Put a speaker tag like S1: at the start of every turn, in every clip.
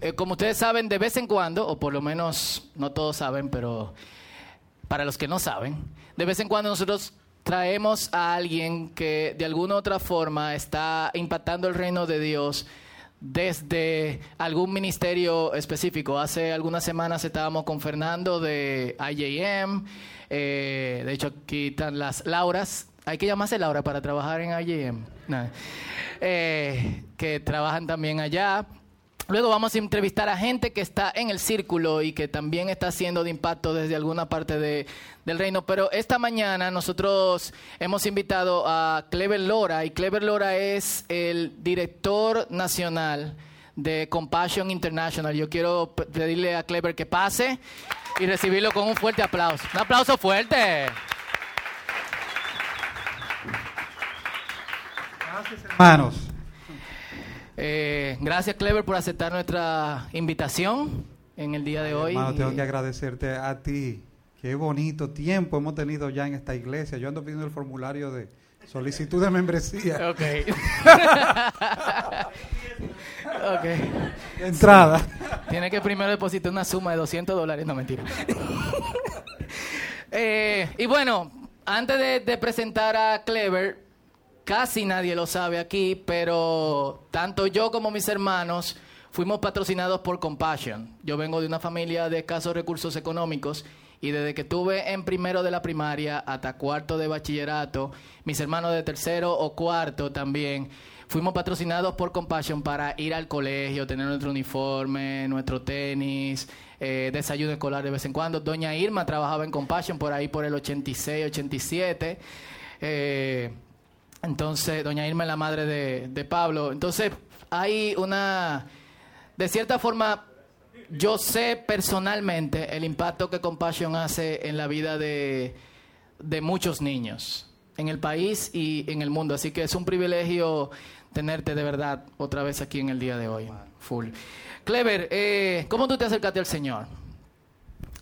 S1: Eh, como ustedes saben, de vez en cuando, o por lo menos no todos saben, pero para los que no saben, de vez en cuando nosotros traemos a alguien que de alguna u otra forma está impactando el reino de Dios desde algún ministerio específico. Hace algunas semanas estábamos con Fernando de IJM, eh, de hecho aquí están las Lauras, hay que llamarse Laura para trabajar en IJM, eh, que trabajan también allá. Luego vamos a entrevistar a gente que está en el círculo y que también está haciendo de impacto desde alguna parte de, del reino. Pero esta mañana nosotros hemos invitado a Clever Lora y Clever Lora es el director nacional de Compassion International. Yo quiero pedirle a Clever que pase y recibirlo con un fuerte aplauso. Un aplauso fuerte.
S2: Gracias, hermanos.
S1: Eh, gracias, Clever, por aceptar nuestra invitación en el día de hoy.
S2: Hermano, tengo que agradecerte a ti. Qué bonito tiempo hemos tenido ya en esta iglesia. Yo ando pidiendo el formulario de solicitud de membresía.
S1: Ok. ok.
S2: Entrada.
S1: Tiene que primero depositar una suma de 200 dólares. No, mentira. Eh, y bueno, antes de, de presentar a Clever, Casi nadie lo sabe aquí, pero tanto yo como mis hermanos fuimos patrocinados por Compassion. Yo vengo de una familia de escasos recursos económicos y desde que tuve en primero de la primaria hasta cuarto de bachillerato, mis hermanos de tercero o cuarto también, fuimos patrocinados por Compassion para ir al colegio, tener nuestro uniforme, nuestro tenis, eh, desayuno escolar de vez en cuando. Doña Irma trabajaba en Compassion por ahí por el 86, 87. Eh, entonces, doña Irma es la madre de, Pablo. Entonces, hay una, de cierta forma, yo sé personalmente el impacto que Compassion hace en la vida de, de muchos niños en el país y en el mundo. Así que es un privilegio tenerte de verdad otra vez aquí en el día de hoy. Full. Clever, eh, ¿cómo tú te acercaste al Señor?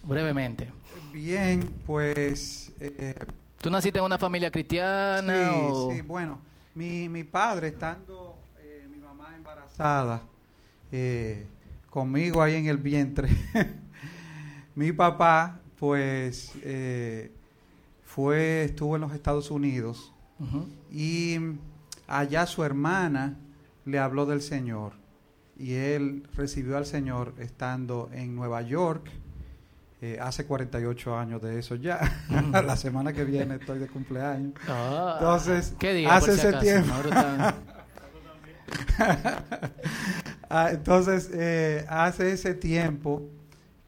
S1: Brevemente.
S2: Bien, pues eh,
S1: ¿Tú naciste en una familia cristiana?
S2: Sí, sí, bueno, mi, mi padre estando eh, mi mamá embarazada eh, conmigo ahí en el vientre, mi papá pues eh, fue, estuvo en los Estados Unidos y allá su hermana le habló del Señor y él recibió al Señor estando en Nueva York eh, hace 48 años de eso ya. la semana que viene estoy de cumpleaños. Ah, entonces, hace ese tiempo. Ah, entonces, eh, hace ese tiempo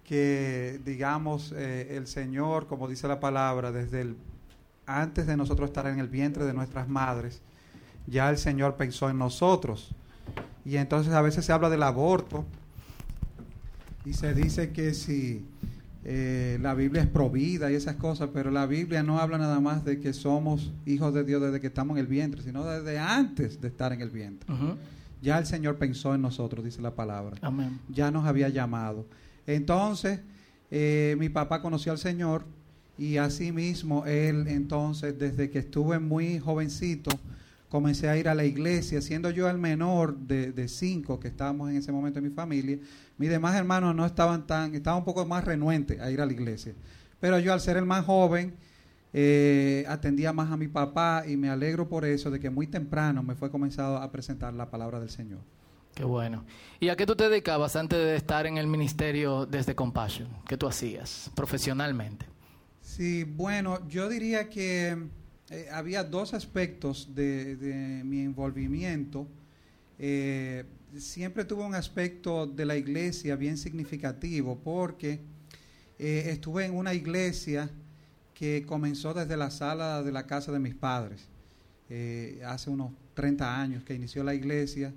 S2: que, digamos, eh, el Señor, como dice la palabra, desde el antes de nosotros estar en el vientre de nuestras madres, ya el Señor pensó en nosotros. Y entonces a veces se habla del aborto y se dice que si eh, la Biblia es provida y esas cosas, pero la Biblia no habla nada más de que somos hijos de Dios desde que estamos en el vientre, sino desde antes de estar en el vientre. Ya el Señor pensó en nosotros, dice la palabra. Ya nos había llamado. Entonces, eh, mi papá conoció al Señor y así mismo él entonces, desde que estuve muy jovencito, comencé a ir a la iglesia, siendo yo el menor de, de cinco que estábamos en ese momento en mi familia. Mis demás hermanos no estaban tan, estaban un poco más renuentes a ir a la iglesia. Pero yo al ser el más joven, eh, atendía más a mi papá y me alegro por eso de que muy temprano me fue comenzado a presentar la palabra del Señor.
S1: Qué bueno. ¿Y a qué tú te dedicabas antes de estar en el ministerio desde Compassion? ¿Qué tú hacías profesionalmente?
S2: Sí, bueno, yo diría que eh, había dos aspectos de, mi envolvimiento. Eh, siempre tuvo un aspecto de la iglesia bien significativo porque eh, estuve en una iglesia que comenzó desde la sala de la casa de mis padres. hace unos 30 años que inició la iglesia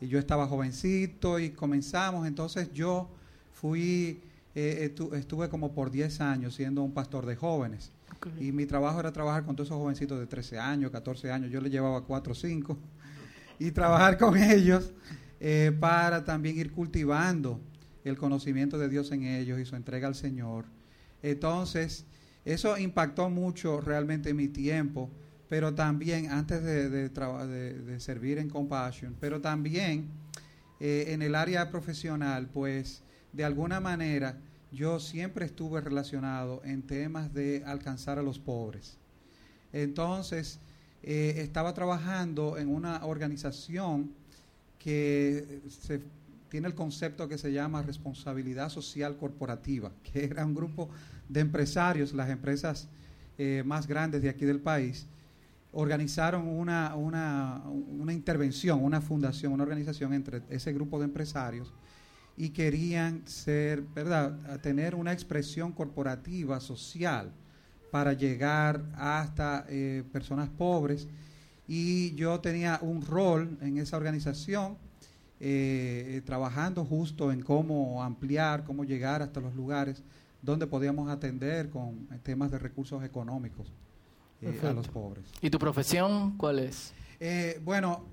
S2: y yo estaba jovencito y comenzamos, entonces yo fui, estuve como por 10 años siendo un pastor de jóvenes. Y mi trabajo era trabajar con todos esos jovencitos de 13 años, 14 años, yo le llevaba 4 o 5, y trabajar con ellos eh, para también ir cultivando el conocimiento de Dios en ellos y su entrega al Señor. Entonces, eso impactó mucho realmente mi tiempo, pero también antes de, de, de servir en Compassion, pero también eh, en el área profesional, pues de alguna manera yo siempre estuve relacionado en temas de alcanzar a los pobres. Entonces, eh, estaba trabajando en una organización que tiene el concepto que se llama responsabilidad social corporativa, que era un grupo de empresarios, las empresas eh, más grandes de aquí del país, organizaron una, una, una intervención, una fundación, una organización entre ese grupo de empresarios y querían ser, ¿verdad?, a tener una expresión corporativa, social, para llegar hasta eh, personas pobres. Y yo tenía un rol en esa organización, eh, trabajando justo en cómo ampliar, cómo llegar hasta los lugares donde podíamos atender con temas de recursos económicos eh, a los pobres.
S1: ¿Y tu profesión cuál es?
S2: bueno,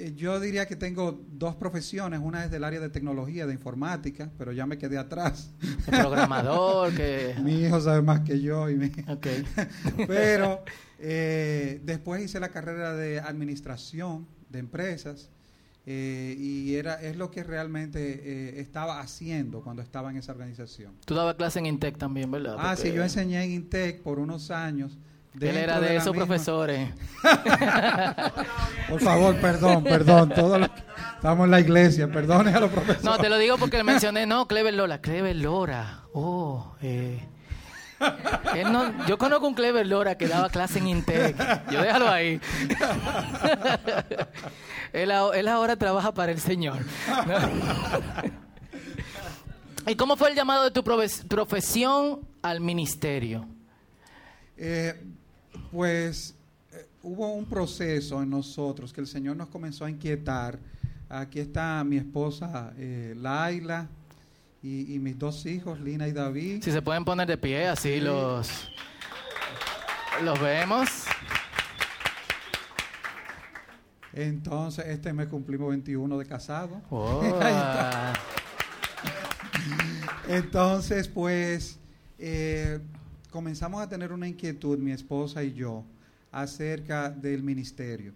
S2: eh, yo diría que tengo dos profesiones. Una es del área de tecnología, de informática, pero ya me quedé atrás.
S1: programador, que...
S2: Mi hijo sabe más que yo. Y mi... pero eh, después hice la carrera de administración de empresas. Eh, y era es lo que realmente estaba haciendo cuando estaba en esa organización.
S1: Tú dabas clase en Intec también, ¿verdad?
S2: Ah, sí, yo enseñé en Intec por unos años
S1: él era de, esos profesores.
S2: Por favor, perdón, perdón. Todos estamos en la iglesia, perdone a los profesores.
S1: No, te lo digo porque le mencioné, no, Clever Lora. Clever Lora. Oh, eh. yo conozco un Clever Lora que daba clase en Intec. Yo déjalo ahí. él, ahora trabaja para el Señor. ¿Y cómo fue el llamado de tu profesión al ministerio?
S2: Eh, pues eh, hubo un proceso en nosotros que el Señor nos comenzó a inquietar. Aquí está mi esposa eh, Laila y, mis dos hijos, Lina y David.
S1: Si se pueden poner de pie, así los, los vemos.
S2: Entonces, este mes cumplimos 21 de casado.
S1: Oh.
S2: Entonces, pues, eh, comenzamos a tener una inquietud, mi esposa y yo, acerca del ministerio.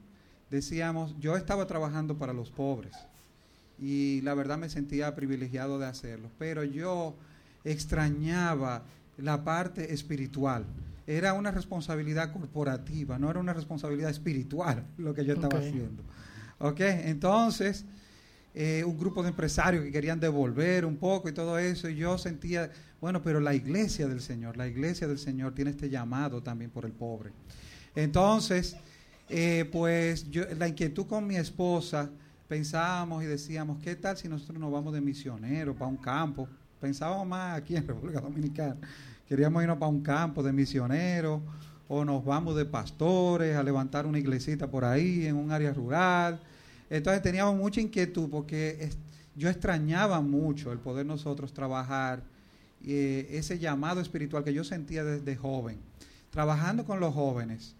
S2: Decíamos, yo estaba trabajando para los pobres y la verdad me sentía privilegiado de hacerlo, pero yo extrañaba la parte espiritual. Era una responsabilidad corporativa, no era una responsabilidad espiritual lo que yo estaba haciendo. ¿Ok? Entonces, eh, un grupo de empresarios que querían devolver un poco y todo eso, y yo sentía, bueno, pero la iglesia del Señor, la iglesia del Señor tiene este llamado también por el pobre. Entonces, eh, pues yo, la inquietud con mi esposa, pensábamos y decíamos, ¿qué tal si nosotros nos vamos de misioneros para un campo? Pensábamos más aquí en República Dominicana. Queríamos irnos para un campo de misioneros o nos vamos de pastores a levantar una iglesita por ahí en un área rural entonces teníamos mucha inquietud porque yo extrañaba mucho el poder nosotros trabajar eh, ese llamado espiritual que yo sentía desde joven, trabajando con los jóvenes.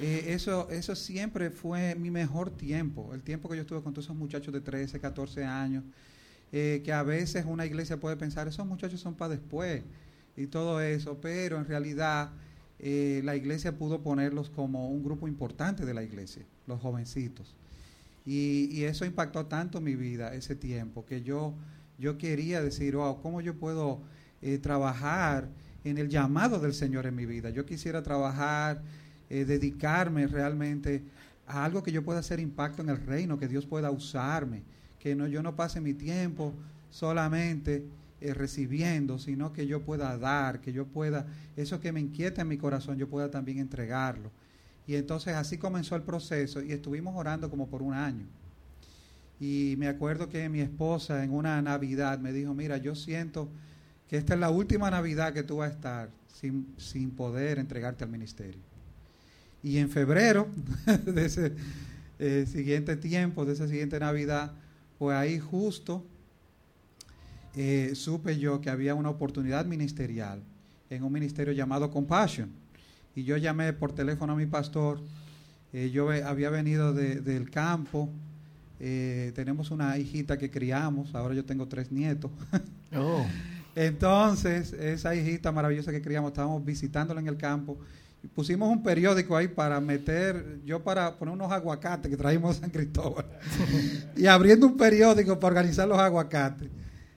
S2: Eh, eso, eso siempre fue mi mejor tiempo, el tiempo que yo estuve con todos esos muchachos de 13, 14 años, eh, que a veces una iglesia puede pensar, esos muchachos son para después y todo eso, pero en realidad la iglesia pudo ponerlos como un grupo importante de la iglesia, los jovencitos. Y, eso impactó tanto mi vida, ese tiempo, que yo, yo quería decir, wow, ¿cómo yo puedo eh, trabajar en el llamado del Señor en mi vida? Yo quisiera trabajar, eh, dedicarme realmente a algo que yo pueda hacer impacto en el reino, que Dios pueda usarme, que no, yo no pase mi tiempo solamente eh, recibiendo, sino que yo pueda dar, que yo pueda, eso que me inquieta en mi corazón, yo pueda también entregarlo. Y entonces así comenzó el proceso y estuvimos orando como por un año. Y me acuerdo que mi esposa en una Navidad me dijo, mira, yo siento que esta es la última Navidad que tú vas a estar sin, sin poder entregarte al ministerio. Y en febrero de ese eh, siguiente tiempo, de esa siguiente Navidad, pues ahí justo eh, supe yo que había una oportunidad ministerial en un ministerio llamado Compassion y yo llamé por teléfono a mi pastor. Eh, yo había venido del campo. Tenemos una hijita que criamos. Ahora yo tengo tres nietos. Oh. Entonces, esa hijita maravillosa que criamos, estábamos visitándola en el campo. pusimos un periódico ahí para meter, yo para poner unos aguacates que trajimos de San Cristóbal. y abriendo un periódico para organizar los aguacates,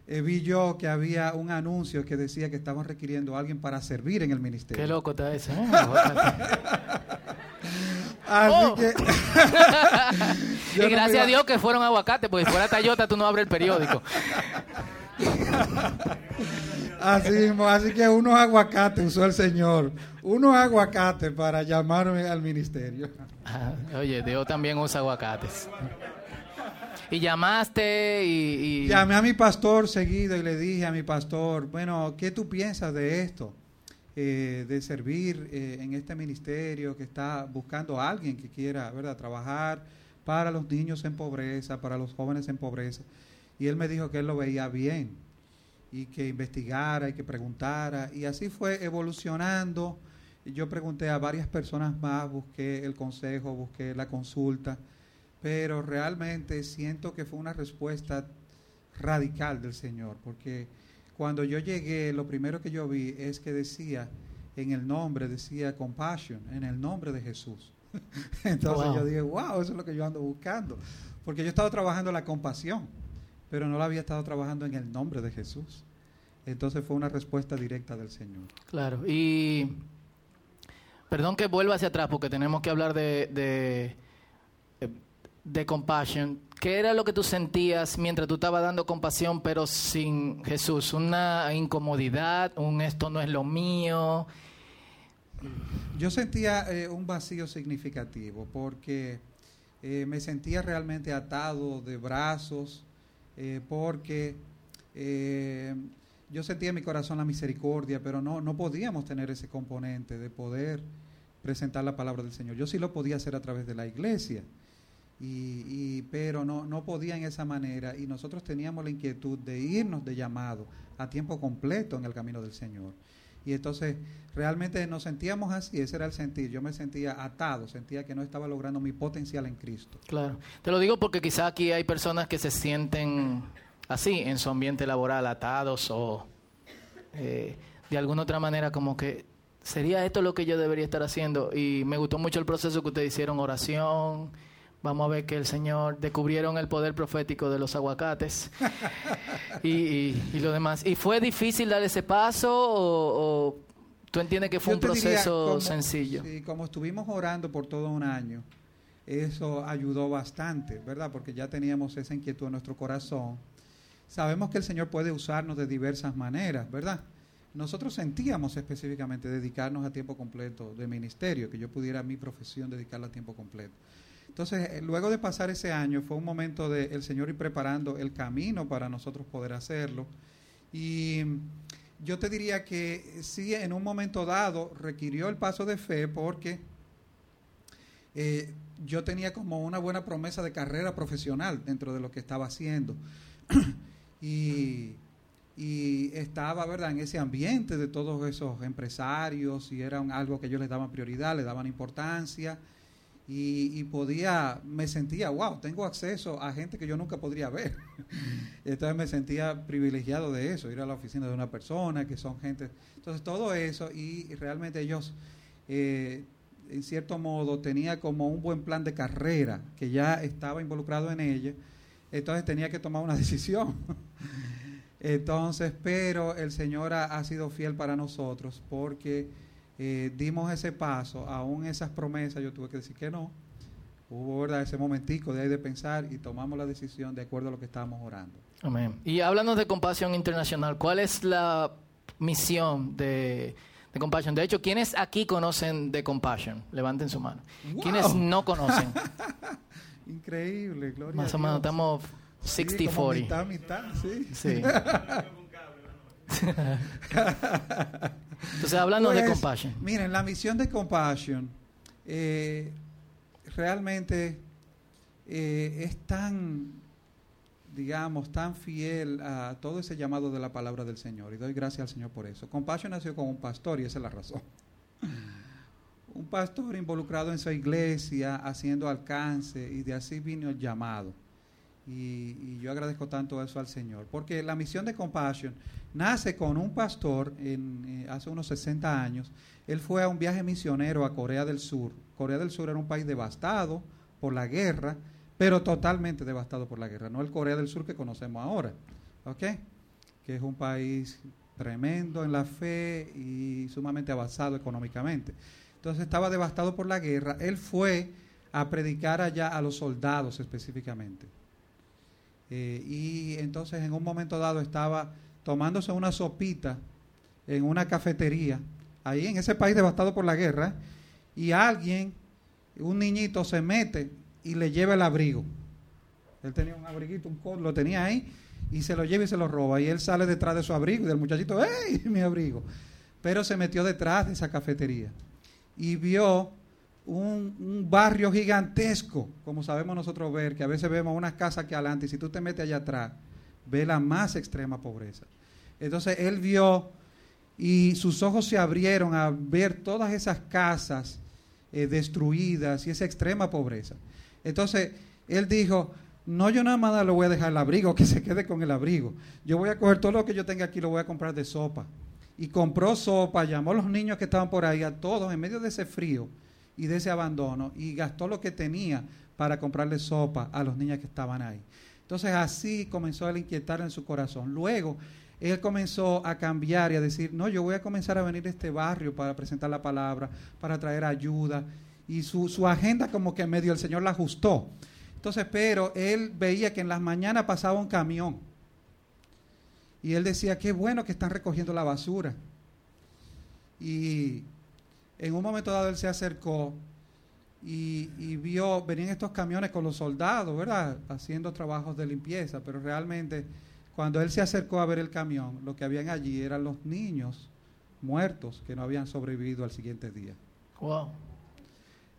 S2: eh, vi yo que había un anuncio que decía que estaban requiriendo a alguien para servir en el ministerio.
S1: Qué loco está ese. ¿eh?
S2: Así
S1: Oh.
S2: que.
S1: y
S2: no
S1: gracias
S2: iba-
S1: a Dios que fueron aguacates, porque si fuera Tayota tú no abres el periódico.
S2: Así mismo, así que unos aguacates usó el Señor. Unos aguacates para llamarme al ministerio.
S1: Ah, Oye, Dios también usa aguacates. Y llamaste y... y-
S2: Llamé a mi pastor seguido y le dije a mi pastor, bueno, ¿qué tú piensas de esto? Eh, de servir eh, en este ministerio que está buscando a alguien que quiera, ¿verdad?, trabajar para los niños en pobreza, para los jóvenes en pobreza. Y él me dijo que él lo veía bien y que investigara y que preguntara. Y así fue evolucionando. Yo pregunté a varias personas más, busqué el consejo, busqué la consulta, pero realmente siento que fue una respuesta radical del Señor, porque cuando yo llegué, lo primero que yo vi es que decía, en el nombre, decía compassion, en el nombre de Jesús. Entonces
S1: Wow.
S2: yo dije, wow, eso es lo que yo ando buscando, porque yo he estado trabajando la compasión, pero no la había estado trabajando en el nombre de Jesús. Entonces fue una respuesta directa del Señor.
S1: Claro, y... Perdón que vuelva hacia atrás porque tenemos que hablar de, de, de compassion. ¿Qué era lo que tú sentías mientras tú estabas dando compasión pero sin Jesús? ¿Una incomodidad? ¿Un esto no es lo mío?
S2: Yo sentía eh, un vacío significativo porque eh, me sentía realmente atado de brazos, eh, porque eh, yo sentía en mi corazón la misericordia, pero no, no podíamos tener ese componente de poder presentar la palabra del Señor. Yo sí lo podía hacer a través de la iglesia, y, y- pero no, no podía en esa manera y nosotros teníamos la inquietud de irnos de llamado a tiempo completo en el camino del Señor. Y entonces realmente nos sentíamos así, ese era el sentir. Yo me sentía atado, sentía que no estaba logrando mi potencial en Cristo.
S1: Claro. Te lo digo porque quizá aquí hay personas que se sienten así en su ambiente laboral, atados o eh, de alguna otra manera como que sería esto lo que yo debería estar haciendo. Y me gustó mucho el proceso que ustedes hicieron, oración. Vamos a ver que el Señor descubrieron el poder profético de los aguacates y, y- y lo demás. ¿Y fue difícil dar ese paso o, o tú entiendes que fue
S2: Yo
S1: un proceso
S2: como-
S1: sencillo?
S2: Sí, como estuvimos orando por todo un año, eso ayudó bastante, ¿verdad? Porque ya teníamos esa inquietud en nuestro corazón. Sabemos que el Señor puede usarnos de diversas maneras, ¿verdad? Nosotros sentíamos específicamente dedicarnos a tiempo completo de ministerio, que yo pudiera mi profesión dedicarla a tiempo completo. Entonces, eh, luego de pasar ese año, fue un momento de el Señor ir preparando el camino para nosotros poder hacerlo. Y yo te diría que sí, en un momento dado requirió el paso de fe porque eh, yo tenía como una buena promesa de carrera profesional dentro de lo que estaba haciendo. y, y estaba, ¿verdad?, en ese ambiente de todos esos empresarios y era algo que ellos les daban prioridad, le daban importancia. Y, podía, me sentía, wow, tengo acceso a gente que yo nunca podría ver. Entonces me sentía privilegiado de eso, ir a la oficina de una persona, que son gente. Entonces todo eso, y realmente ellos, eh, en cierto modo, tenía como un buen plan de carrera, que ya estaba involucrado en ella. Entonces tenía que tomar una decisión. Entonces, pero el Señor ha sido fiel para nosotros porque eh, dimos ese paso, aún esas promesas yo tuve que decir que no. Hubo ¿verdad? ese momentico de ahí de pensar y tomamos la decisión de acuerdo a lo que estábamos orando.
S1: Amén. Y háblanos de Compasión Internacional. ¿Cuál es la misión de, de Compassion? De hecho, ¿quiénes aquí conocen de Compassion? Levanten su mano.
S2: ¡Wow!
S1: ¿Quiénes no conocen?
S2: Increíble, gloria
S1: Más o menos, estamos
S2: Sí,
S1: 60-40.
S2: como mitad, mitad, sí.
S1: Sí. Entonces, háblanos de
S2: Pues,
S1: Compassion.
S2: Miren, la misión de Compassion eh, realmente eh, es tan, digamos, tan fiel a todo ese llamado de la palabra del Señor. Y doy gracias al Señor por eso. Compassion nació con un pastor y esa es la razón. Un pastor involucrado en su iglesia, haciendo alcance, y de así vino el llamado. Y, yo agradezco tanto eso al Señor. Porque la misión de Compassion nace con un pastor en, eh, hace unos 60 años. Él fue a un viaje misionero a Corea del Sur. Corea del Sur era un país devastado por la guerra, pero totalmente devastado por la guerra. No el Corea del Sur que conocemos ahora. ¿Ok? Que es un país tremendo en la fe y sumamente avanzado económicamente. Entonces estaba devastado por la guerra. Él fue a predicar allá a los soldados específicamente. Eh, y entonces en un momento dado estaba tomándose una sopita en una cafetería, ahí en ese país devastado por la guerra, y alguien, un niñito, se mete y le lleva el abrigo. Él tenía un abriguito, un lo tenía ahí, y se lo lleva y se lo roba. Y él sale detrás de su abrigo y del muchachito, ¡hey! Mi abrigo. Pero se metió detrás de esa cafetería y vio un, barrio gigantesco, como sabemos nosotros ver, que a veces vemos unas casas aquí adelante y si tú te metes allá atrás, ve la más extrema pobreza. Entonces él vio y sus ojos se abrieron a ver todas esas casas eh, destruidas y esa extrema pobreza. Entonces él dijo, no yo nada más le voy a dejar el abrigo, que se quede con el abrigo. Yo voy a coger todo lo que yo tenga aquí, lo voy a comprar de sopa. Y compró sopa, llamó a los niños que estaban por ahí, a todos, en medio de ese frío y de ese abandono y gastó lo que tenía para comprarle sopa a los niños que estaban ahí. Entonces así comenzó a inquietar en su corazón. Luego él comenzó a cambiar y a decir, no, yo voy a comenzar a venir a este barrio para presentar la palabra, para traer ayuda. Y su, su agenda como que medio el Señor la ajustó. Entonces, pero él veía que en las mañanas pasaba un camión. Y él decía, qué bueno que están recogiendo la basura. Y en un momento dado él se acercó y, vio, venían estos camiones con los soldados, ¿verdad? Haciendo trabajos de limpieza, pero realmente cuando él se acercó a ver el camión, lo que habían allí eran los niños muertos que no habían sobrevivido al siguiente día.
S1: Wow.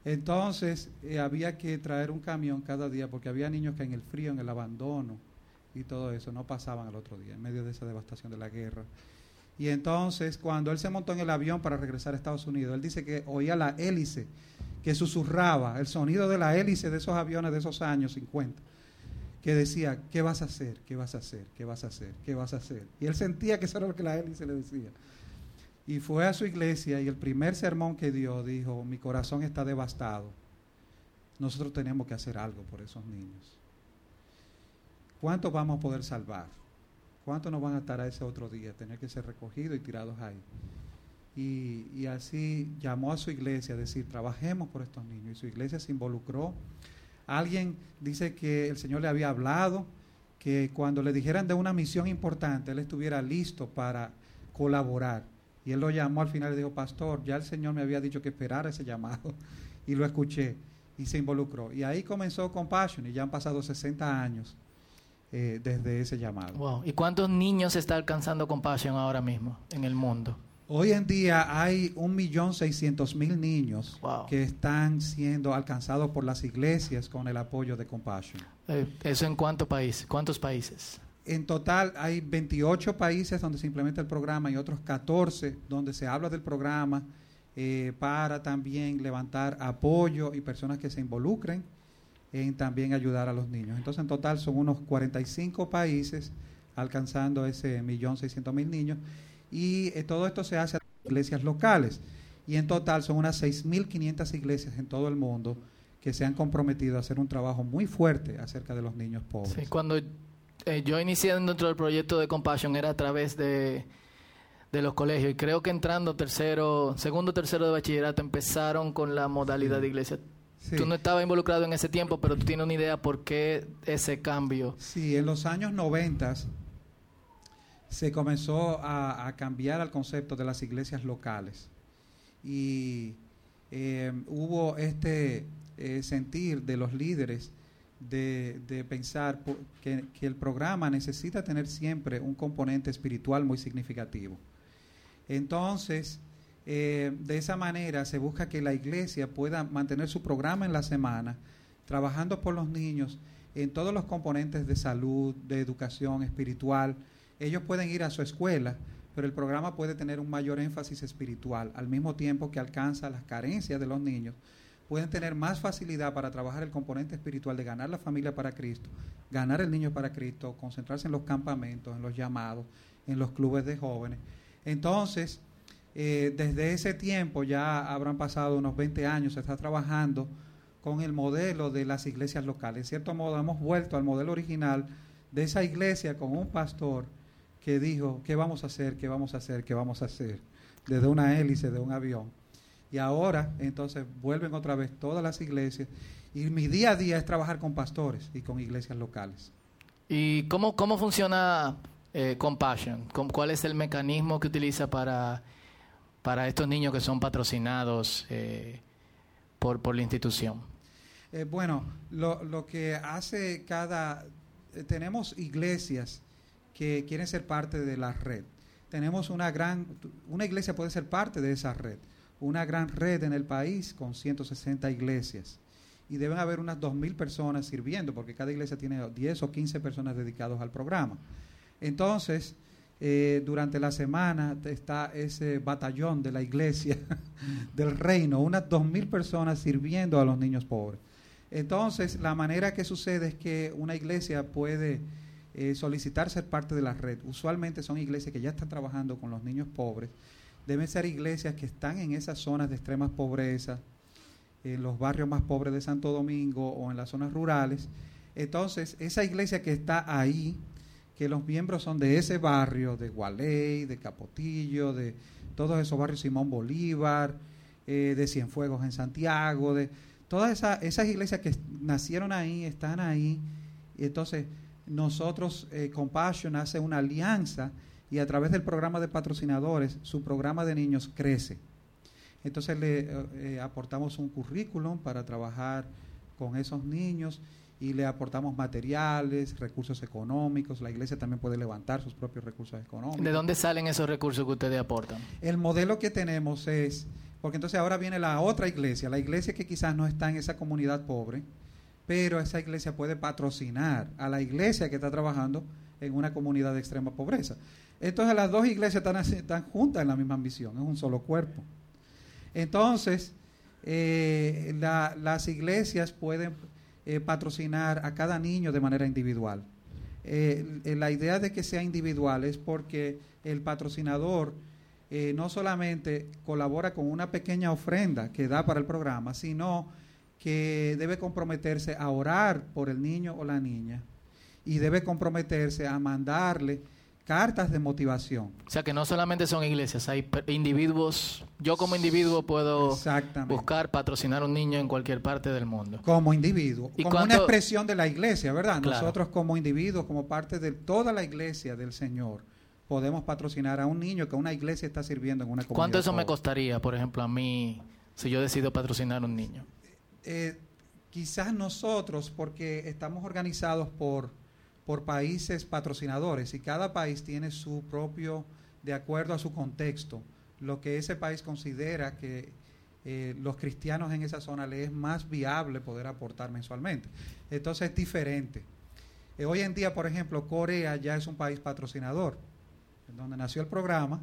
S2: Entonces eh, había que traer un camión cada día porque había niños que en el frío, en el abandono y todo eso no pasaban al otro día en medio de esa devastación de la guerra. Y entonces, cuando él se montó en el avión para regresar a Estados Unidos, él dice que oía la hélice que susurraba, el sonido de la hélice de esos aviones de esos años 50, que decía, ¿qué vas a hacer? ¿Qué vas a hacer? ¿Qué vas a hacer? ¿Qué vas a hacer? Y él sentía que eso era lo que la hélice le decía. Y fue a su iglesia y el primer sermón que dio dijo, mi corazón está devastado. Nosotros tenemos que hacer algo por esos niños. ¿Cuántos vamos a poder salvar? ¿Cuántos nos van a estar a ese otro día? Tener que ser recogidos y tirados ahí. Y, así llamó a su iglesia a decir, trabajemos por estos niños. Y su iglesia se involucró. Alguien dice que el Señor le había hablado, que cuando le dijeran de una misión importante, él estuviera listo para colaborar. Y él lo llamó al final y dijo, pastor, ya el Señor me había dicho que esperara ese llamado. Y lo escuché y se involucró. Y ahí comenzó Compassion y ya han pasado 60 años eh, desde ese llamado.
S1: ¿Y cuántos niños está alcanzando Compassion ahora mismo en el mundo?
S2: Hoy en día hay un millón seiscientos mil niños que están siendo alcanzados por las iglesias con el apoyo de Compassion.
S1: Eh, ¿Eso en cuántos países? ¿Cuántos países?
S2: En total hay 28 países donde se implementa el programa y otros 14 donde se habla del programa eh, para también levantar apoyo y personas que se involucren en también ayudar a los niños. Entonces, en total son unos 45 países alcanzando ese millón seiscientos mil niños y eh, todo esto se hace a iglesias locales y en total son unas 6.500 iglesias en todo el mundo que se han comprometido a hacer un trabajo muy fuerte acerca de los niños pobres.
S1: Sí, cuando eh, yo inicié dentro del proyecto de Compassion era a través de, de los colegios y creo que entrando tercero, segundo, tercero de bachillerato empezaron con la modalidad de iglesia. Tú no estabas involucrado en ese tiempo, pero tú tienes una idea por qué ese cambio.
S2: Sí, en los años 90 se comenzó a, cambiar el concepto de las iglesias locales. Y eh, hubo este eh, sentir de los líderes de, pensar que, que, el programa necesita tener siempre un componente espiritual muy significativo. Entonces, eh, de esa manera se busca que la iglesia pueda mantener su programa en la semana, trabajando por los niños en todos los componentes de salud, de educación espiritual. Ellos pueden ir a su escuela, pero el programa puede tener un mayor énfasis espiritual, al mismo tiempo que alcanza las carencias de los niños, pueden tener más facilidad para trabajar el componente espiritual de ganar la familia para Cristo, ganar el niño para Cristo, concentrarse en los campamentos, en los llamados, en los clubes de jóvenes. Entonces, eh, desde ese tiempo, ya habrán pasado unos 20 años, se está trabajando con el modelo de las iglesias locales. En cierto modo, hemos vuelto al modelo original de esa iglesia con un pastor que dijo, ¿qué vamos a hacer? ¿Qué vamos a hacer? ¿Qué vamos a hacer? Desde una hélice de un avión. Y ahora, entonces, vuelven otra vez todas las iglesias. Y mi día a día es trabajar con pastores y con iglesias locales.
S1: ¿Y cómo, cómo funciona eh, Compassion? ¿Cuál es el mecanismo que utiliza para, para estos niños que son patrocinados eh, por, por la institución?
S2: Eh, bueno, lo, lo, que hace cada... Eh, tenemos iglesias que quieren ser parte de la red. Tenemos una gran... Una iglesia puede ser parte de esa red. Una gran red en el país con 160 iglesias. Y deben haber unas 2.000 personas sirviendo, porque cada iglesia tiene 10 o 15 personas dedicadas al programa. Entonces, eh, durante la semana está ese batallón de la iglesia del reino, unas 2.000 personas sirviendo a los niños pobres. Entonces, la manera que sucede es que una iglesia puede eh, solicitar ser parte de la red. Usualmente son iglesias que ya están trabajando con los niños pobres. Deben ser iglesias que están en esas zonas de extrema pobreza, en los barrios más pobres de Santo Domingo o en las zonas rurales. Entonces, esa iglesia que está ahí, que los miembros son de ese barrio, de Gualey, de Capotillo, de todos esos barrios Simón Bolívar, eh, de Cienfuegos en Santiago, de todas esas iglesias que nacieron ahí, están ahí, y entonces nosotros, eh, Compassion, hace una alianza y a través del programa de patrocinadores, su programa de niños crece. Entonces le eh, eh, aportamos un currículum para trabajar con esos niños y le aportamos materiales, recursos económicos. La iglesia también puede levantar sus propios recursos económicos.
S1: ¿De dónde salen esos recursos que ustedes aportan?
S2: El modelo que tenemos es porque entonces ahora viene la otra iglesia, la iglesia que quizás no está en esa comunidad pobre, pero esa iglesia puede patrocinar a la iglesia que está trabajando en una comunidad de extrema pobreza. Entonces las dos iglesias están, juntas en la misma ambición, es un solo cuerpo. Entonces, eh, las iglesias pueden eh, patrocinar a cada niño de manera individual. Eh, la idea de que sea individual es porque el patrocinador eh, no solamente colabora con una pequeña ofrenda que da para el programa, sino que debe comprometerse a orar por el niño o la niña y debe comprometerse a mandarle cartas de motivación.
S1: O sea que no solamente son iglesias, hay individuos, yo como individuo puedo buscar patrocinar a un niño en cualquier parte del mundo.
S2: Como individuo, como una expresión de la iglesia, ¿verdad? Nosotros como individuos, como parte de toda la iglesia del Señor, podemos patrocinar a un niño que una iglesia está sirviendo en una comunidad.
S1: ¿Cuánto eso me costaría, por ejemplo, a mí, si yo decido patrocinar a un niño?
S2: Eh, quizás nosotros, porque estamos organizados por, por países patrocinadores y cada país tiene su propio, de acuerdo a su contexto, lo que ese país considera que eh, los cristianos en esa zona le es más viable poder aportar mensualmente. Entonces es diferente. Eh, hoy en día, por ejemplo, Corea ya es un país patrocinador donde nació el programa,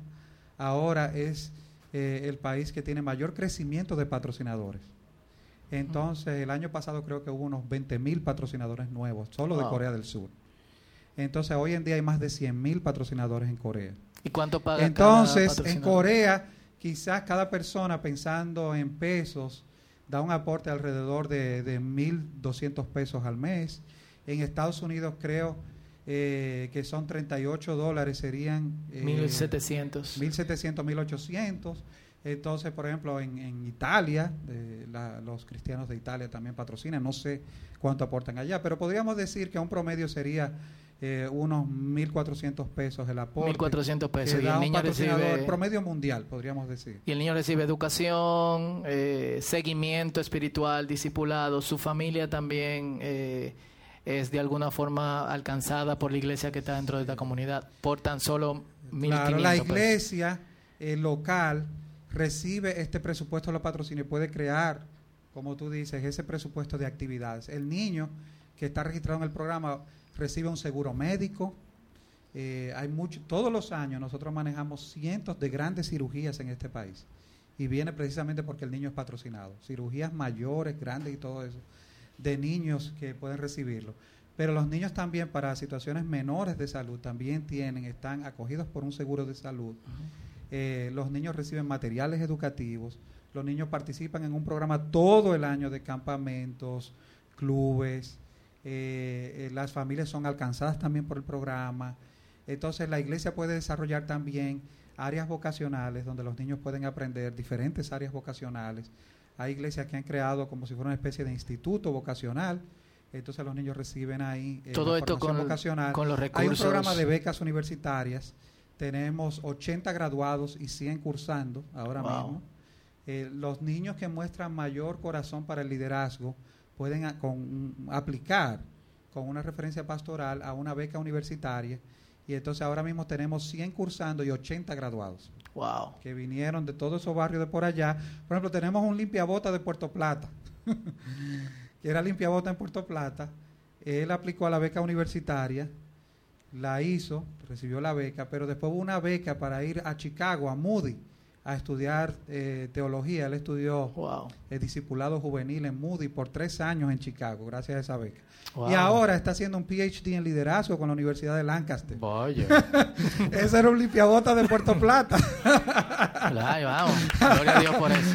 S2: ahora es eh, el país que tiene mayor crecimiento de patrocinadores. Entonces, el año pasado creo que hubo unos 20 mil patrocinadores nuevos, solo de Corea del Sur. Entonces, hoy en día hay más de 100 mil patrocinadores en Corea.
S1: ¿Y cuánto paga
S2: Entonces, en Corea, quizás cada persona pensando en pesos, da un aporte alrededor de, de 1.200 pesos al mes. En Estados Unidos creo eh, que son 38 dólares, serían...
S1: Eh, 1.700.
S2: 1.700, 1.800. Entonces, por ejemplo, en, Italia, los cristianos de Italia también patrocinan, no sé cuánto aportan allá, pero podríamos decir que a un promedio sería eh, unos 1.400 pesos el aporte.
S1: 1.400 pesos. Y el niño
S2: recibe... promedio mundial, podríamos decir.
S1: Y el niño recibe educación, eh, seguimiento espiritual, discipulado, su familia también... Eh, es de alguna forma alcanzada por la iglesia que está dentro de esta comunidad por tan solo 1.500 Claro,
S2: la iglesia eh, local recibe este presupuesto de la patrocinio y puede crear, como tú dices, ese presupuesto de actividades. El niño que está registrado en el programa recibe un seguro médico. Eh, hay mucho, todos los años nosotros manejamos cientos de grandes cirugías en este país y viene precisamente porque el niño es patrocinado. Cirugías mayores, grandes y todo eso, de niños que pueden recibirlo. Pero los niños también para situaciones menores de salud también tienen, están acogidos por un seguro de salud. Eh, los niños reciben materiales educativos, los niños participan en un programa todo el año de campamentos, clubes, eh, eh, las familias son alcanzadas también por el programa. Entonces la iglesia puede desarrollar también áreas vocacionales donde los niños pueden aprender diferentes áreas vocacionales. Hay iglesias que han creado como si fuera una especie de instituto vocacional. Entonces los niños reciben ahí
S1: eh, todo esto con,
S2: vocacional.
S1: con los recursos.
S2: Hay un programa de becas universitarias. Tenemos 80 graduados y 100 cursando ahora mismo. Eh, los niños que muestran mayor corazón para el liderazgo pueden aplicar con una referencia pastoral a una beca universitaria y entonces ahora mismo tenemos 100 cursando y 80 graduados.
S1: Wow.
S2: Que vinieron de todos esos barrios de por allá. Por ejemplo, tenemos un limpiabota de Puerto Plata, que era limpiabota en Puerto Plata. Él aplicó a la beca universitaria, la hizo, recibió la beca, pero después hubo una beca para ir a Chicago, a Moody a estudiar eh, teología. Él estudió el discipulado juvenil en Moody por tres años en Chicago, gracias a esa beca. Y ahora está haciendo un PhD en liderazgo con la Universidad de Lancaster.
S1: Vaya.
S2: Ese era un limpiabota de Puerto Plata.
S1: vamos. Gloria a Dios por eso.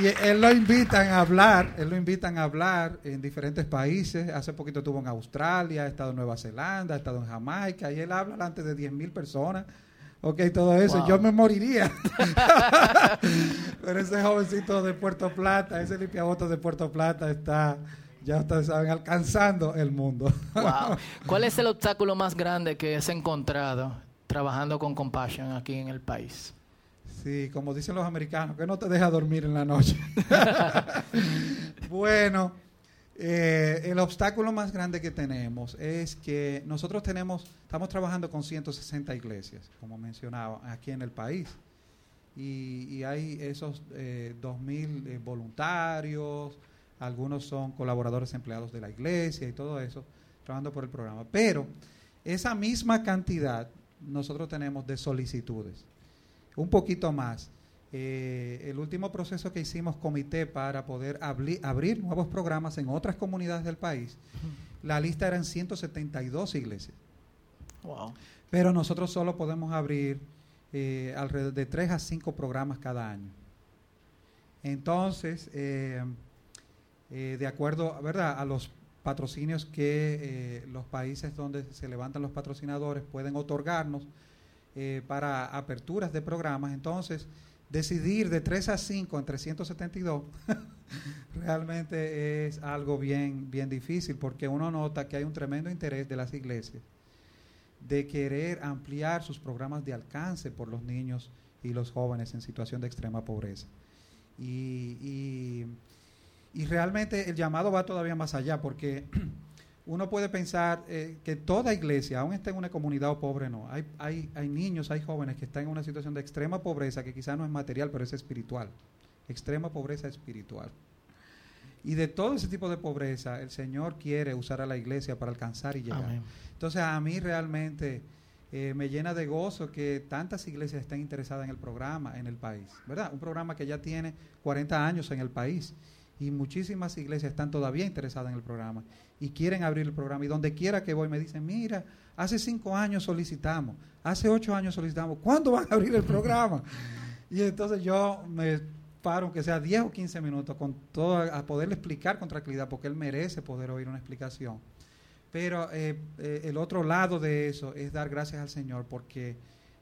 S2: Y él lo invitan a hablar, él lo invitan a hablar en diferentes países. Hace poquito estuvo en Australia, ha estado en Nueva Zelanda, ha estado en Jamaica, y él habla delante de 10 mil personas. Ok, todo eso. Yo me moriría. Pero ese jovencito de Puerto Plata, ese limpiabotas de Puerto Plata está, ya ustedes saben, alcanzando el mundo.
S1: wow. ¿Cuál es el obstáculo más grande que has encontrado trabajando con Compassion aquí en el país?
S2: Sí, como dicen los americanos, que no te deja dormir en la noche. bueno, eh, el obstáculo más grande que tenemos es que nosotros tenemos, estamos trabajando con 160 iglesias, como mencionaba, aquí en el país. Y, hay esos eh, 2.000 eh, voluntarios, algunos son colaboradores empleados de la iglesia y todo eso, trabajando por el programa. Pero esa misma cantidad nosotros tenemos de solicitudes un poquito más. Eh, el último proceso que hicimos comité para poder abrir nuevos programas en otras comunidades del país, la lista eran 172 iglesias. Pero nosotros solo podemos abrir eh, alrededor de 3 a 5 programas cada año. Entonces, eh, de acuerdo ¿verdad? a los patrocinios que los países donde se levantan los patrocinadores pueden otorgarnos, eh, para aperturas de programas. Entonces, decidir de 3 a 5 en 372 realmente es algo bien, bien difícil porque uno nota que hay un tremendo interés de las iglesias de querer ampliar sus programas de alcance por los niños y los jóvenes en situación de extrema pobreza. Y, y, y realmente el llamado va todavía más allá porque uno puede pensar eh, que toda iglesia, aún esté en una comunidad o pobre, no. Hay, hay, hay niños, hay jóvenes que están en una situación de extrema pobreza, que quizás no es material, pero es espiritual. Extrema pobreza espiritual. Y de todo ese tipo de pobreza, el Señor quiere usar a la iglesia para alcanzar y llegar. Entonces, a mí realmente eh, me llena de gozo que tantas iglesias estén interesadas en el programa en el país, ¿verdad? Un programa que ya tiene 40 años en el país y muchísimas iglesias están todavía interesadas en el programa y quieren abrir el programa. Y donde quiera que voy me dicen, mira, hace cinco años solicitamos, hace ocho años solicitamos, ¿cuándo van a abrir el programa? y entonces yo me paro, aunque sea 10 o 15 minutos, con todo, a poderle explicar con tranquilidad, porque él merece poder oír una explicación. Pero eh, eh, el otro lado de eso es dar gracias al Señor, porque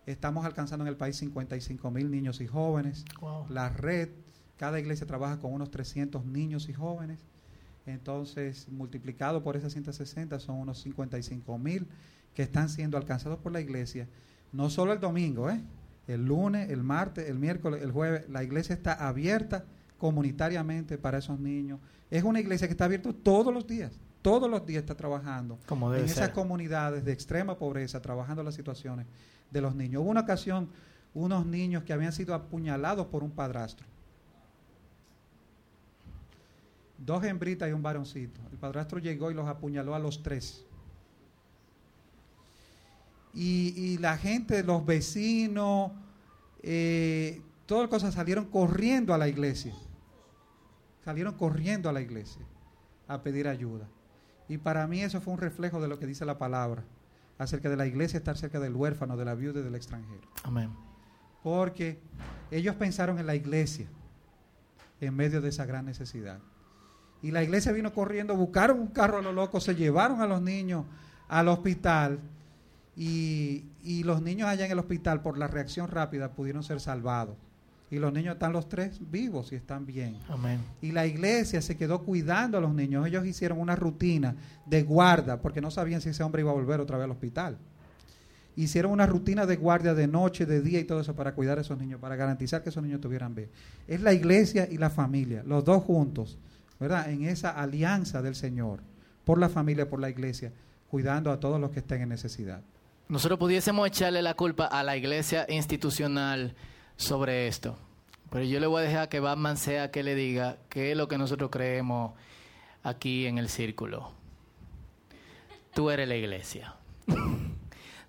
S2: estamos alcanzando en el país 55 mil niños y jóvenes. La red cada iglesia trabaja con unos 300 niños y jóvenes. Entonces, multiplicado por esas 160 son unos 55 mil que están siendo alcanzados por la iglesia. No solo el domingo, ¿eh? el lunes, el martes, el miércoles, el jueves. La iglesia está abierta comunitariamente para esos niños. Es una iglesia que está abierta todos los días. Todos los días está trabajando en esas comunidades de extrema pobreza, trabajando las situaciones de los niños. Hubo una ocasión, unos niños que habían sido apuñalados por un padrastro dos hembritas y un varoncito. El padrastro llegó y los apuñaló a los tres. y, la gente, los vecinos, eh, todas las cosas salieron corriendo a la iglesia. Salieron corriendo a la iglesia a pedir ayuda. Y para mí eso fue un reflejo de lo que dice la palabra acerca de la iglesia estar cerca del huérfano, de la viuda y del extranjero.
S1: Amén.
S2: Porque ellos pensaron en la iglesia en medio de esa gran necesidad. Y la iglesia vino corriendo, buscaron un carro a los locos, se llevaron a los niños al hospital y, y los niños allá en el hospital por la reacción rápida pudieron ser salvados. Y los niños están los tres vivos y están bien.
S1: Amén.
S2: Y la iglesia se quedó cuidando a los niños. Ellos hicieron una rutina de guarda porque no sabían si ese hombre iba a volver otra vez al hospital. Hicieron una rutina de guardia de noche, de día y todo eso para cuidar a esos niños, para garantizar que esos niños tuvieran bien. Es la iglesia y la familia, los dos juntos, En esa alianza del Señor, por la familia, por la iglesia, cuidando a todos los que estén en necesidad.
S1: Nosotros pudiésemos echarle la culpa a la iglesia institucional sobre esto. Pero yo le voy a dejar que Batman sea que le diga qué es lo que nosotros creemos aquí en el círculo. Tú eres la iglesia.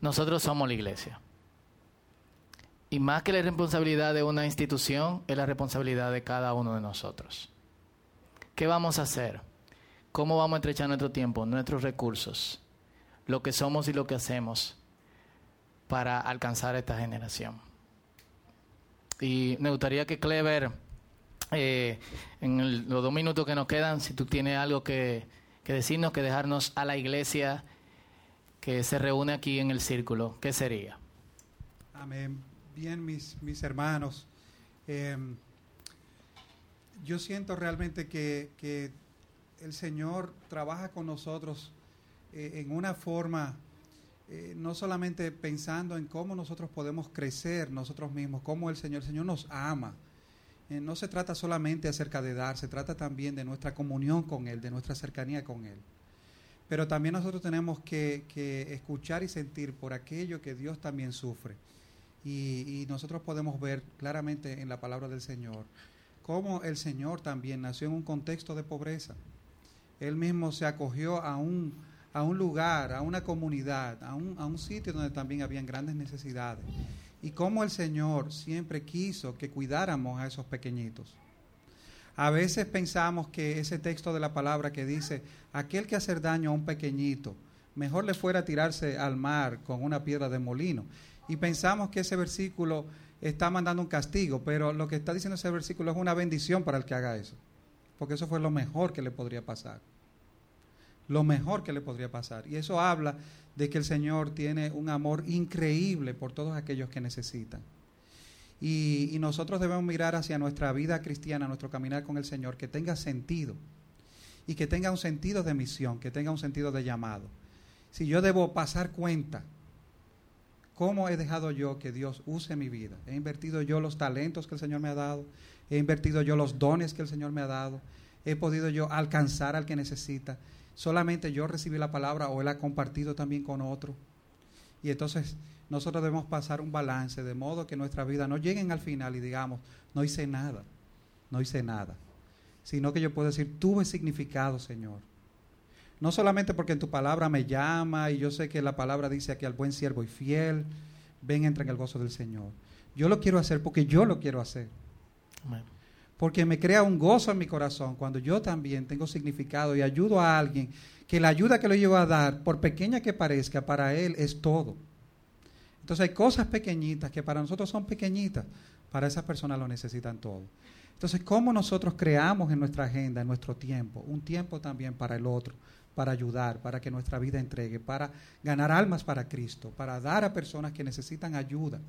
S1: Nosotros somos la iglesia. Y más que la responsabilidad de una institución, es la responsabilidad de cada uno de nosotros. ¿Qué vamos a hacer? ¿Cómo vamos a estrechar nuestro tiempo, nuestros recursos, lo que somos y lo que hacemos para alcanzar esta generación? Y me gustaría que Clever, eh, en los dos minutos que nos quedan, si tú tienes algo que, decirnos, que dejarnos a la iglesia que se reúne aquí en el círculo, ¿qué sería?
S2: Amén. Bien, mis, mis hermanos. Em, yo siento realmente que, que, el Señor trabaja con nosotros eh, en una forma eh, no solamente pensando en cómo nosotros podemos crecer nosotros mismos, cómo el Señor, el Señor nos ama. Eh, no se trata solamente acerca de dar, se trata también de nuestra comunión con Él, de nuestra cercanía con Él. Pero también nosotros tenemos que, escuchar y sentir por aquello que Dios también sufre. Y, y, nosotros podemos ver claramente en la palabra del Señor cómo el Señor también nació en un contexto de pobreza. Él mismo se acogió a un a un lugar, a una comunidad, a un, a un sitio donde también habían grandes necesidades. Y cómo el Señor siempre quiso que cuidáramos a esos pequeñitos. A veces pensamos que ese texto de la palabra que dice, aquel que hace daño a un pequeñito, mejor le fuera a tirarse al mar con una piedra de molino. Y pensamos que ese versículo está mandando un castigo, pero lo que está diciendo ese versículo es una bendición para el que haga eso, porque eso fue lo mejor que le podría pasar lo mejor que le podría pasar. Y eso habla de que el Señor tiene un amor increíble por todos aquellos que necesitan. Y, nosotros debemos mirar hacia nuestra vida cristiana, nuestro caminar con el Señor, que tenga sentido. Y que tenga un sentido de misión, que tenga un sentido de llamado. Si yo debo pasar cuenta, ¿cómo he dejado yo que Dios use mi vida? He invertido yo los talentos que el Señor me ha dado, he invertido yo los dones que el Señor me ha dado, he podido yo alcanzar al que necesita solamente yo recibí la palabra o él ha compartido también con otro. Y entonces nosotros debemos pasar un balance de modo que nuestra vida no lleguen al final y digamos, no hice nada, no hice nada, sino que yo puedo decir, tuve significado, Señor. No solamente porque en tu palabra me llama y yo sé que la palabra dice aquí al buen siervo y fiel, ven, entra en el gozo del Señor. Yo lo quiero hacer porque yo lo quiero hacer. Amén porque me crea un gozo en mi corazón cuando yo también tengo significado y ayudo a alguien que la ayuda que le llevo a dar, por pequeña que parezca, para él es todo. Entonces hay cosas pequeñitas que para nosotros son pequeñitas, para esas personas lo necesitan todo. Entonces, ¿cómo nosotros creamos en nuestra agenda, en nuestro tiempo, un tiempo también para el otro, para ayudar, para que nuestra vida entregue, para ganar almas para Cristo, para dar a personas que necesitan ayuda?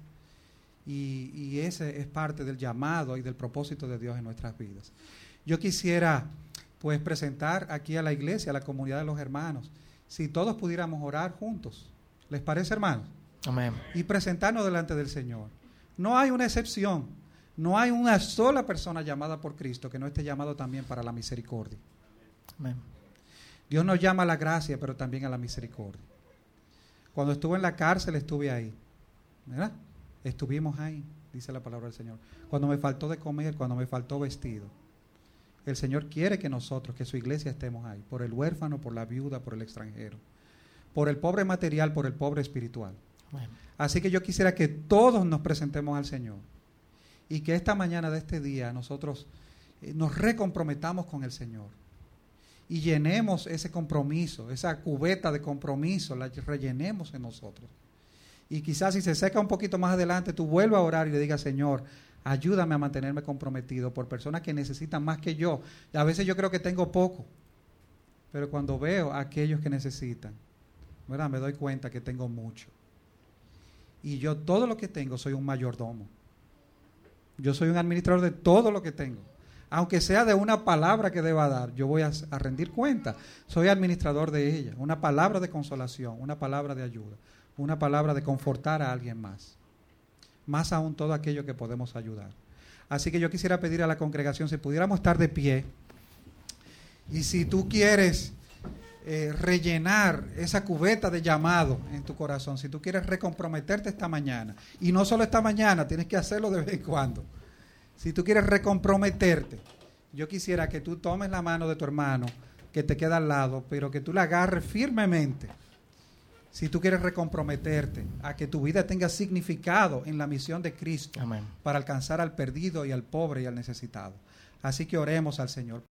S2: y, ese es parte del llamado y del propósito de Dios en nuestras vidas. Yo quisiera pues presentar aquí a la iglesia, a la comunidad de los hermanos, si todos pudiéramos orar juntos. ¿Les parece, hermanos?
S1: Amén.
S2: Y presentarnos delante del Señor. No hay una excepción. No hay una sola persona llamada por Cristo que no esté llamado también para la misericordia. Amén. Dios nos llama a la gracia, pero también a la misericordia. Cuando estuve en la cárcel, estuve ahí. ¿Verdad? Estuvimos ahí, dice la palabra del Señor. Cuando me faltó de comer, cuando me faltó vestido. El Señor quiere que nosotros, que su iglesia estemos ahí, por el huérfano, por la viuda, por el extranjero, por el pobre material, por el pobre espiritual. Así que yo quisiera que todos nos presentemos al Señor y que esta mañana de este día nosotros eh, nos recomprometamos con el Señor y llenemos ese compromiso, esa cubeta de compromiso, la rellenemos en nosotros. Y quizás si se seca un poquito más adelante, tú vuelvas a orar y le digas, Señor, ayúdame a mantenerme comprometido por personas que necesitan más que yo. Y a veces yo creo que tengo poco, pero cuando veo a aquellos que necesitan, ¿verdad? me doy cuenta que tengo mucho. Y yo todo lo que tengo soy un mayordomo. Yo soy un administrador de todo lo que tengo. Aunque sea de una palabra que deba dar, yo voy a, a rendir cuenta. Soy administrador de ella. Una palabra de consolación, una palabra de ayuda, una palabra de confortar a alguien más. Más aún todo aquello que podemos ayudar. Así que yo quisiera pedir a la congregación si pudiéramos estar de pie. Y si tú quieres eh, rellenar esa cubeta de llamado en tu corazón, si tú quieres recomprometerte esta mañana, y no solo esta mañana, tienes que hacerlo de vez en cuando. Si tú quieres recomprometerte, yo quisiera que tú tomes la mano de tu hermano que te queda al lado, pero que tú la agarres firmemente. Si tú quieres recomprometerte a que tu vida tenga significado en la misión de Cristo para alcanzar al perdido y al pobre y al necesitado. Así que oremos al Señor.